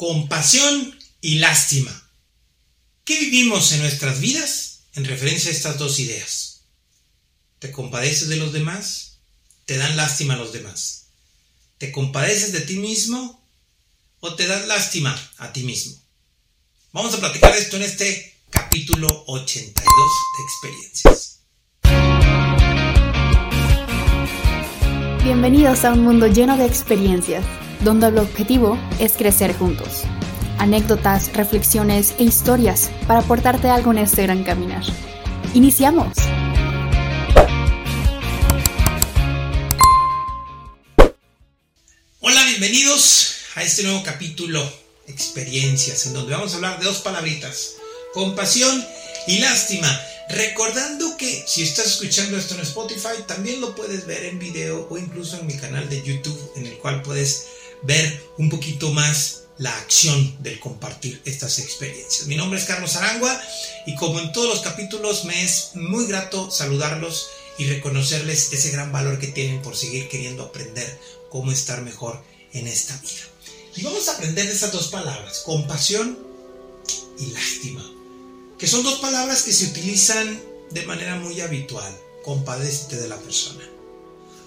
compasión y lástima. ¿Qué vivimos en nuestras vidas en referencia a estas dos ideas? ¿Te compadeces de los demás? ¿Te dan lástima a los demás? ¿Te compadeces de ti mismo o te das lástima a ti mismo? Vamos a platicar esto en este capítulo 82 de experiencias. Bienvenidos a un mundo lleno de experiencias, donde el objetivo es crecer juntos. Anécdotas, reflexiones e historias para aportarte algo en este gran caminar. ¡Iniciamos! Hola, bienvenidos a este nuevo capítulo Experiencias, en donde vamos a hablar de dos palabritas, compasión y lástima. Recordando que si estás escuchando esto en Spotify, también lo puedes ver en video o incluso en mi canal de YouTube, en el cual puedes ver un poquito más la acción del compartir estas experiencias. Mi nombre es Carlos Arangua y como en todos los capítulos me es muy grato saludarlos y reconocerles ese gran valor que tienen por seguir queriendo aprender cómo estar mejor en esta vida. Y vamos a aprender de esas dos palabras, compasión y lástima que son dos palabras que se utilizan de manera muy habitual. Compadécete de la persona.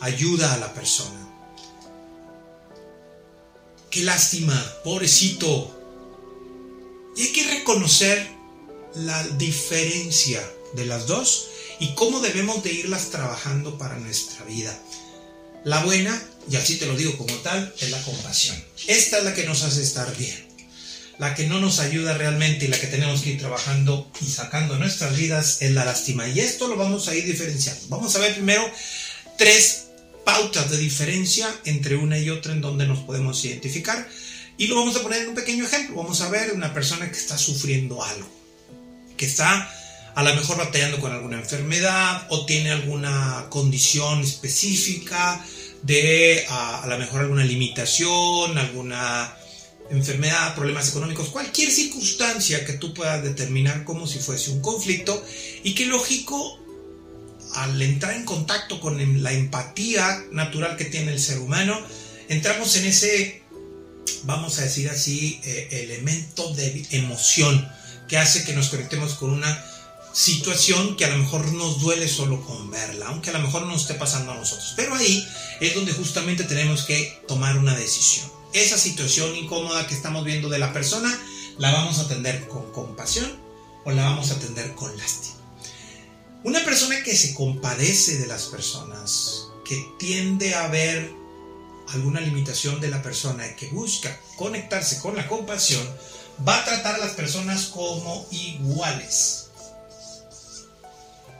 Ayuda a la persona. Qué lástima, pobrecito. Y hay que reconocer la diferencia de las dos y cómo debemos de irlas trabajando para nuestra vida. La buena, y así te lo digo como tal, es la compasión. Esta es la que nos hace estar bien la que no nos ayuda realmente y la que tenemos que ir trabajando y sacando nuestras vidas es la lástima. Y esto lo vamos a ir diferenciando. Vamos a ver primero tres pautas de diferencia entre una y otra en donde nos podemos identificar. Y lo vamos a poner en un pequeño ejemplo. Vamos a ver una persona que está sufriendo algo, que está a lo mejor batallando con alguna enfermedad o tiene alguna condición específica de a, a lo mejor alguna limitación, alguna enfermedad, problemas económicos, cualquier circunstancia que tú puedas determinar como si fuese un conflicto y que lógico, al entrar en contacto con la empatía natural que tiene el ser humano, entramos en ese, vamos a decir así, eh, elemento de emoción que hace que nos conectemos con una situación que a lo mejor nos duele solo con verla, aunque a lo mejor no esté pasando a nosotros. Pero ahí es donde justamente tenemos que tomar una decisión esa situación incómoda que estamos viendo de la persona, la vamos a atender con compasión o la vamos a atender con lástima. Una persona que se compadece de las personas, que tiende a ver alguna limitación de la persona y que busca conectarse con la compasión, va a tratar a las personas como iguales.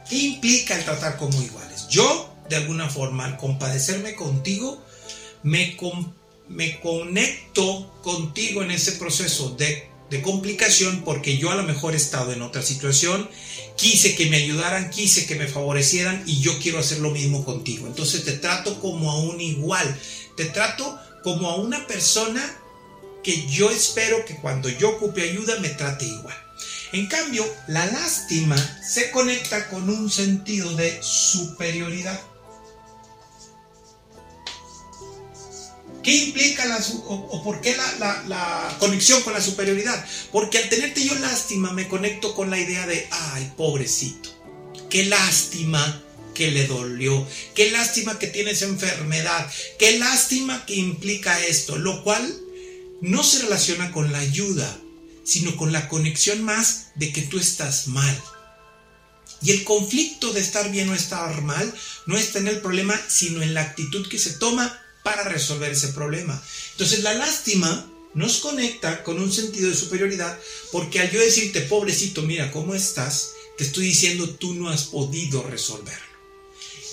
¿Qué implica el tratar como iguales? Yo, de alguna forma, al compadecerme contigo, me, me conecto contigo en ese proceso de, complicación porque yo a lo mejor he estado en otra situación, quise que me ayudaran, quise que me favorecieran y yo quiero hacer lo mismo contigo. Entonces te trato como a un igual, te trato como a una persona que yo espero que cuando yo ocupe ayuda me trate igual. En cambio, la lástima se conecta con un sentido de superioridad. ¿Qué implica la, o, por qué la, conexión con la superioridad? Porque al tenerte yo lástima me conecto con la idea de, ay, pobrecito, qué lástima que le dolió, qué lástima que tiene esa enfermedad, qué lástima que implica esto, lo cual no se relaciona con la ayuda, sino con la conexión más de que tú estás mal. Y el conflicto de estar bien o estar mal no está en el problema, sino en la actitud que se toma para resolver ese problema. Entonces la lástima nos conecta con un sentido de superioridad porque al yo decirte, pobrecito, mira cómo estás, te estoy diciendo tú no has podido resolverlo.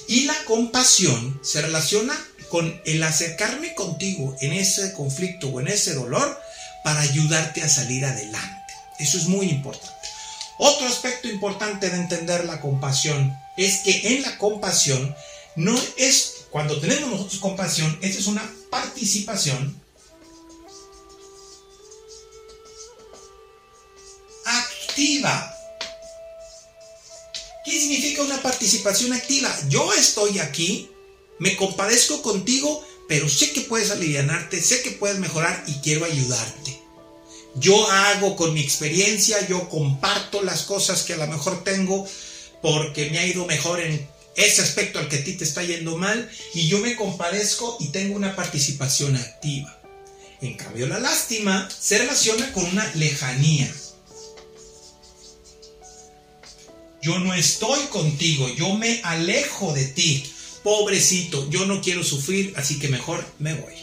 Y la compasión se relaciona con el acercarme contigo en ese conflicto o en ese dolor para ayudarte a salir adelante. Eso es muy importante. Otro aspecto importante de entender la compasión es que en la compasión no es cuando tenemos nosotros compasión, esa es una participación activa. ¿Qué significa una participación activa? Yo estoy aquí, me compadezco contigo, pero sé que puedes alivianarte, sé que puedes mejorar y quiero ayudarte. Yo hago con mi experiencia, yo comparto las cosas que a lo mejor tengo porque me ha ido mejor en ese aspecto al que a ti te está yendo mal y yo me compadezco y tengo una participación activa. En cambio, la lástima se relaciona con una lejanía. Yo no estoy contigo, yo me alejo de ti. Pobrecito, yo no quiero sufrir, así que mejor me voy.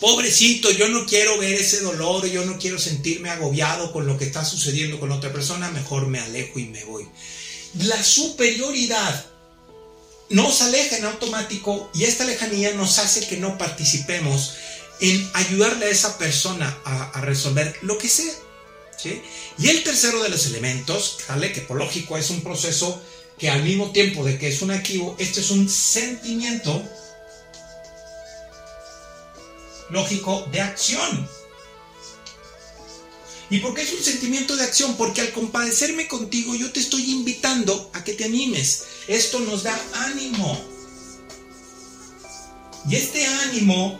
Pobrecito, yo no quiero ver ese dolor, yo no quiero sentirme agobiado con lo que está sucediendo con otra persona, mejor me alejo y me voy. La superioridad nos aleja en automático y esta lejanía nos hace que no participemos en ayudarle a esa persona a, resolver lo que sea. Y el tercero de los elementos, que por lógico es un proceso que al mismo tiempo de que es un activo, este es un sentimiento lógico de acción. ¿Y por qué es un sentimiento de acción? Porque al compadecerme contigo yo te estoy invitando a que te animes. Esto nos da ánimo. Y este ánimo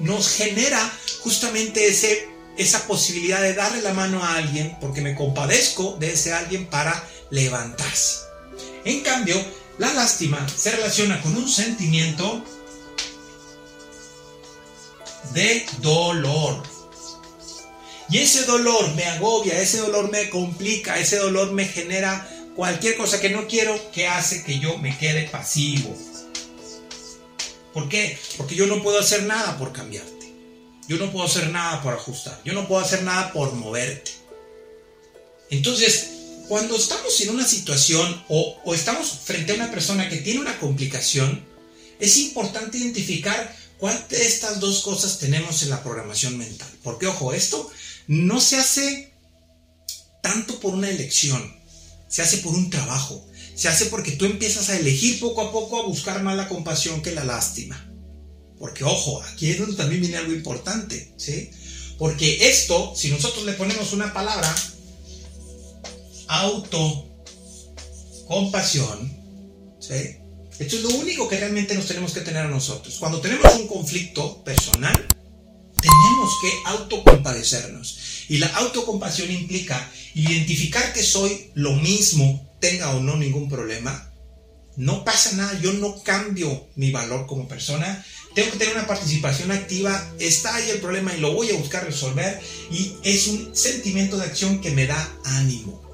nos genera justamente ese, esa posibilidad de darle la mano a alguien porque me compadezco de ese alguien para levantarse. En cambio, la lástima se relaciona con un sentimiento de dolor. Y ese dolor me agobia, ese dolor me complica, ese dolor me genera cualquier cosa que no quiero que hace que yo me quede pasivo. ¿Por qué? Porque yo no puedo hacer nada por cambiarte. Yo no puedo hacer nada por ajustar. Yo no puedo hacer nada por moverte. Entonces, cuando estamos en una situación o, o estamos frente a una persona que tiene una complicación, es importante identificar ¿Cuál de estas dos cosas tenemos en la programación mental? Porque, ojo, esto no se hace tanto por una elección, se hace por un trabajo, se hace porque tú empiezas a elegir poco a poco a buscar más la compasión que la lástima. Porque, ojo, aquí es donde también viene algo importante, ¿sí? Porque esto, si nosotros le ponemos una palabra, autocompasión, ¿sí? Esto es lo único que realmente nos tenemos que tener a nosotros. Cuando tenemos un conflicto personal, tenemos que autocompadecernos. Y la autocompasión implica identificar que soy lo mismo, tenga o no ningún problema. No pasa nada, yo no cambio mi valor como persona. Tengo que tener una participación activa. Está ahí el problema y lo voy a buscar resolver. Y es un sentimiento de acción que me da ánimo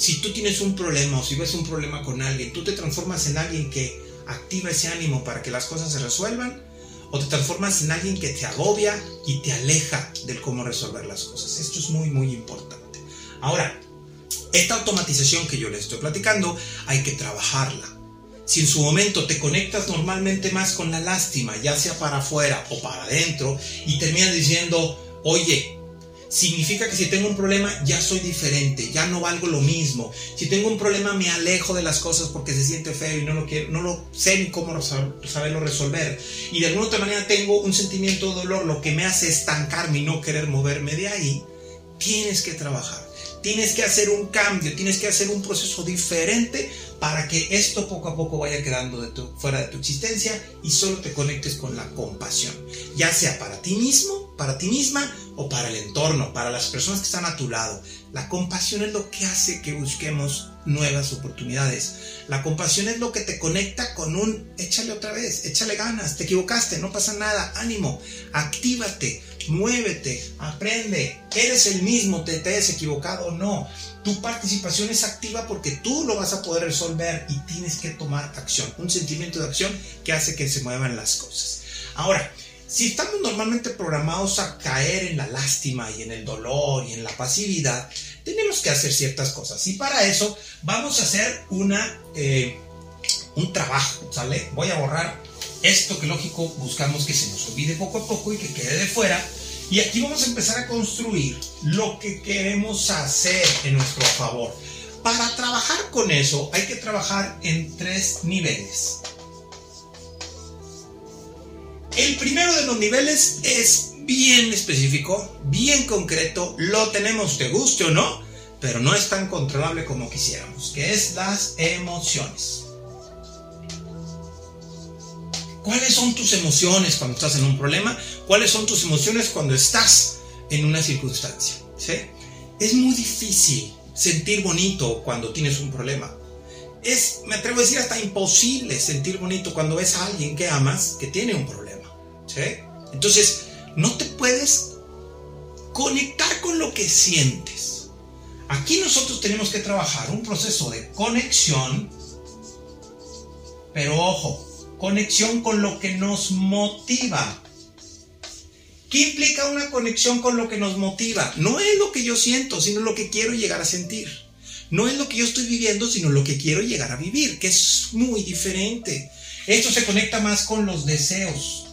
si tú tienes un problema o si ves un problema con alguien, tú te transformas en alguien que activa ese ánimo para que las cosas se resuelvan o te transformas en alguien que te agobia y te aleja del cómo resolver las cosas. Esto es muy, muy importante. Ahora, esta automatización que yo les estoy platicando, hay que trabajarla. Si en su momento te conectas normalmente más con la lástima, ya sea para afuera o para adentro, y terminas diciendo, oye, significa que si tengo un problema ya soy diferente, ya no valgo lo mismo. Si tengo un problema me alejo de las cosas porque se siente feo y no lo quiero, no lo sé ni cómo saberlo resolver. Y de alguna otra manera tengo un sentimiento de dolor, lo que me hace estancarme y no querer moverme de ahí. Tienes que trabajar, tienes que hacer un cambio, tienes que hacer un proceso diferente para que esto poco a poco vaya quedando fuera de tu existencia y solo te conectes con la compasión, ya sea para ti mismo, para ti misma o para el entorno, para las personas que están a tu lado. La compasión es lo que hace que busquemos nuevas oportunidades. La compasión es lo que te conecta con un échale otra vez, échale ganas, te equivocaste, no pasa nada, ánimo, actívate, muévete, aprende, eres el mismo, te, te hayas equivocado o no. Tu participación es activa porque tú lo vas a poder resolver y tienes que tomar acción, un sentimiento de acción que hace que se muevan las cosas. Ahora, si estamos normalmente programados a caer en la lástima y en el dolor y en la pasividad, tenemos que hacer ciertas cosas. Y para eso vamos a hacer una, eh, un trabajo, ¿sale? Voy a borrar esto que lógico buscamos que se nos olvide poco a poco y que quede de fuera. Y aquí vamos a empezar a construir lo que queremos hacer en nuestro favor. Para trabajar con eso hay que trabajar en tres niveles. El primero de los niveles es bien específico, bien concreto, lo tenemos, te guste o no, pero no es tan controlable como quisiéramos, que es las emociones. ¿Cuáles son tus emociones cuando estás en un problema? ¿Cuáles son tus emociones cuando estás en una circunstancia. ¿sí? Es muy difícil sentir bonito cuando tienes un problema. Es, me atrevo a decir, hasta imposible sentir bonito cuando ves a alguien que amas que tiene un problema. Entonces, no te puedes conectar con lo que sientes. Aquí nosotros tenemos que trabajar un proceso de conexión, pero ojo, conexión con lo que nos motiva. ¿Qué implica una conexión con lo que nos motiva? No es lo que yo siento, sino lo que quiero llegar a sentir. No es lo que yo estoy viviendo, sino lo que quiero llegar a vivir, que es muy diferente. Esto se conecta más con los deseos,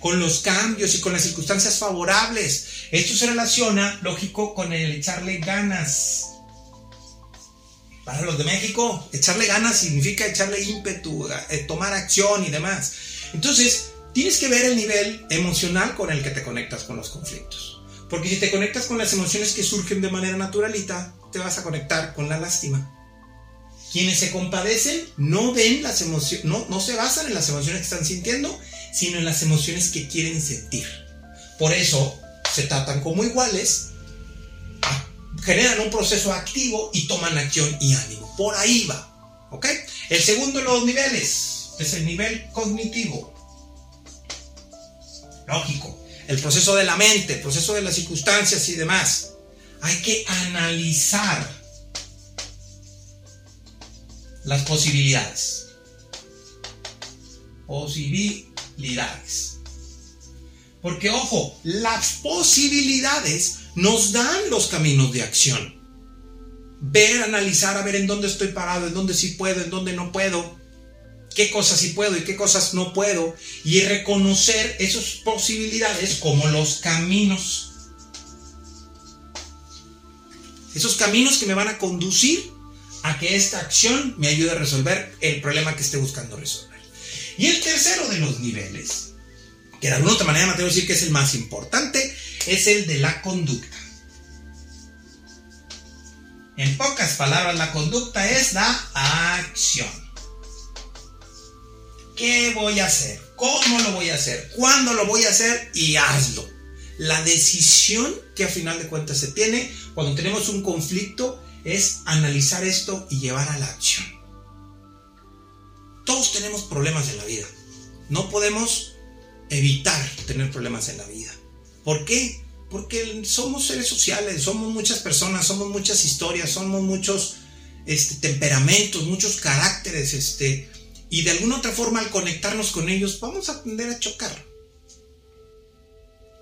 con los cambios y con las circunstancias favorables. Esto se relaciona, lógico, con el echarle ganas. Para los de México, echarle ganas significa echarle ímpetu, eh, tomar acción y demás. Entonces, tienes que ver el nivel emocional con el que te conectas con los conflictos. Porque si te conectas con las emociones que surgen de manera naturalita, te vas a conectar con la lástima. Quienes se compadecen no ven las emociones, no, no se basan en las emociones que están sintiendo, sino en las emociones que quieren sentir. Por eso se tratan como iguales, generan un proceso activo y toman acción y ánimo. Por ahí va. ¿Ok? El segundo de los niveles es el nivel cognitivo. Lógico. El proceso de la mente, el proceso de las circunstancias y demás. Hay que analizar las posibilidades. Posibilidades. Porque ojo, las posibilidades nos dan los caminos de acción. Ver, analizar, a ver en dónde estoy parado, en dónde sí puedo, en dónde no puedo, qué cosas sí puedo y qué cosas no puedo, y reconocer esas posibilidades como los caminos. Esos caminos que me van a conducir a que esta acción me ayude a resolver el problema que esté buscando resolver. Y el tercero de los niveles, que de alguna otra manera me atrevo a decir que es el más importante, es el de la conducta. En pocas palabras, la conducta es la acción. ¿Qué voy a hacer? ¿Cómo lo voy a hacer? ¿Cuándo lo voy a hacer? Y hazlo. La decisión que a final de cuentas se tiene cuando tenemos un conflicto es analizar esto y llevar a la acción. Todos tenemos problemas en la vida. No podemos evitar tener problemas en la vida. ¿Por qué? Porque somos seres sociales, somos muchas personas, somos muchas historias, somos muchos este, temperamentos, muchos caracteres, este, y de alguna otra forma al conectarnos con ellos vamos a aprender a chocar.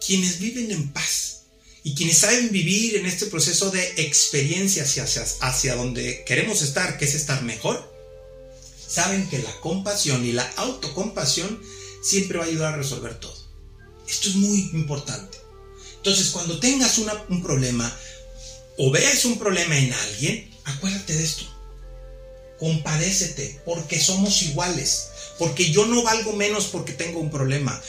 Quienes viven en paz y quienes saben vivir en este proceso de experiencia hacia, hacia, hacia donde queremos estar, que es estar mejor, saben que la compasión y la autocompasión siempre va a ayudar a resolver todo. Esto es muy importante. Entonces, cuando tengas un problema o veas un problema en alguien, acuérdate de esto. Compadécete, porque somos iguales. Porque yo no valgo menos porque tengo un problema.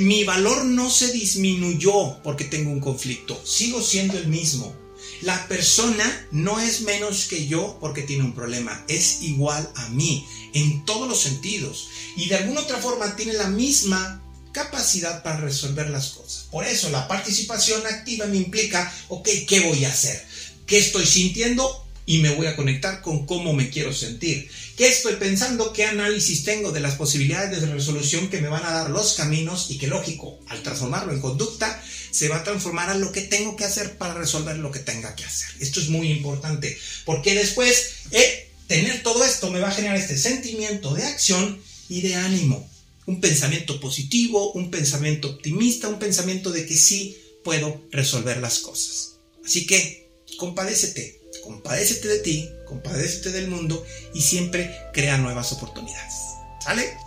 Mi valor no se disminuyó porque tengo un conflicto. Sigo siendo el mismo. La persona no es menos que yo porque tiene un problema. Es igual a mí en todos los sentidos. Y de alguna otra forma tiene la misma capacidad para resolver las cosas. Por eso la participación activa me implica, ok, ¿qué voy a hacer? ¿Qué estoy sintiendo? y me voy a conectar con cómo me quiero sentir. ¿Qué estoy pensando? ¿Qué análisis tengo de las posibilidades de resolución que me van a dar los caminos? Y que lógico, al transformarlo en conducta, se va a transformar a lo que tengo que hacer para resolver lo que tenga que hacer. Esto es muy importante, porque después eh, tener todo esto me va a generar este sentimiento de acción y de ánimo. Un pensamiento positivo, un pensamiento optimista, un pensamiento de que sí puedo resolver las cosas. Así que, compadécete, compadécete de ti, compadécete del mundo y siempre crea nuevas oportunidades. ¿Sale?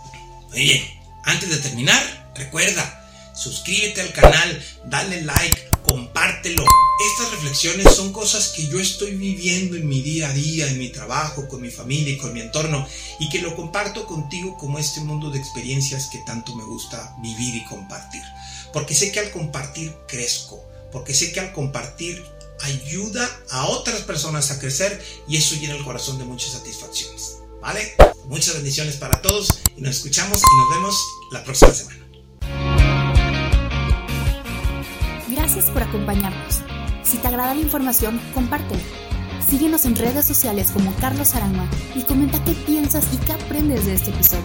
Muy bien, antes de terminar, recuerda, suscríbete al canal, dale like, compártelo. Estas reflexiones son cosas que yo estoy viviendo en mi día a día, en mi trabajo, con mi familia y con mi entorno, y que lo comparto contigo como este mundo de experiencias que tanto me gusta vivir y compartir. Porque sé que al compartir crezco, porque sé que al compartir ayuda a otras personas a crecer y eso llena el corazón de muchas satisfacciones. ¿Vale? Muchas bendiciones para todos y nos escuchamos y nos vemos la próxima semana. Gracias por acompañarnos. Si te agrada la información, compártela. Síguenos en redes sociales como Carlos Aranma y comenta qué piensas y qué aprendes de este episodio.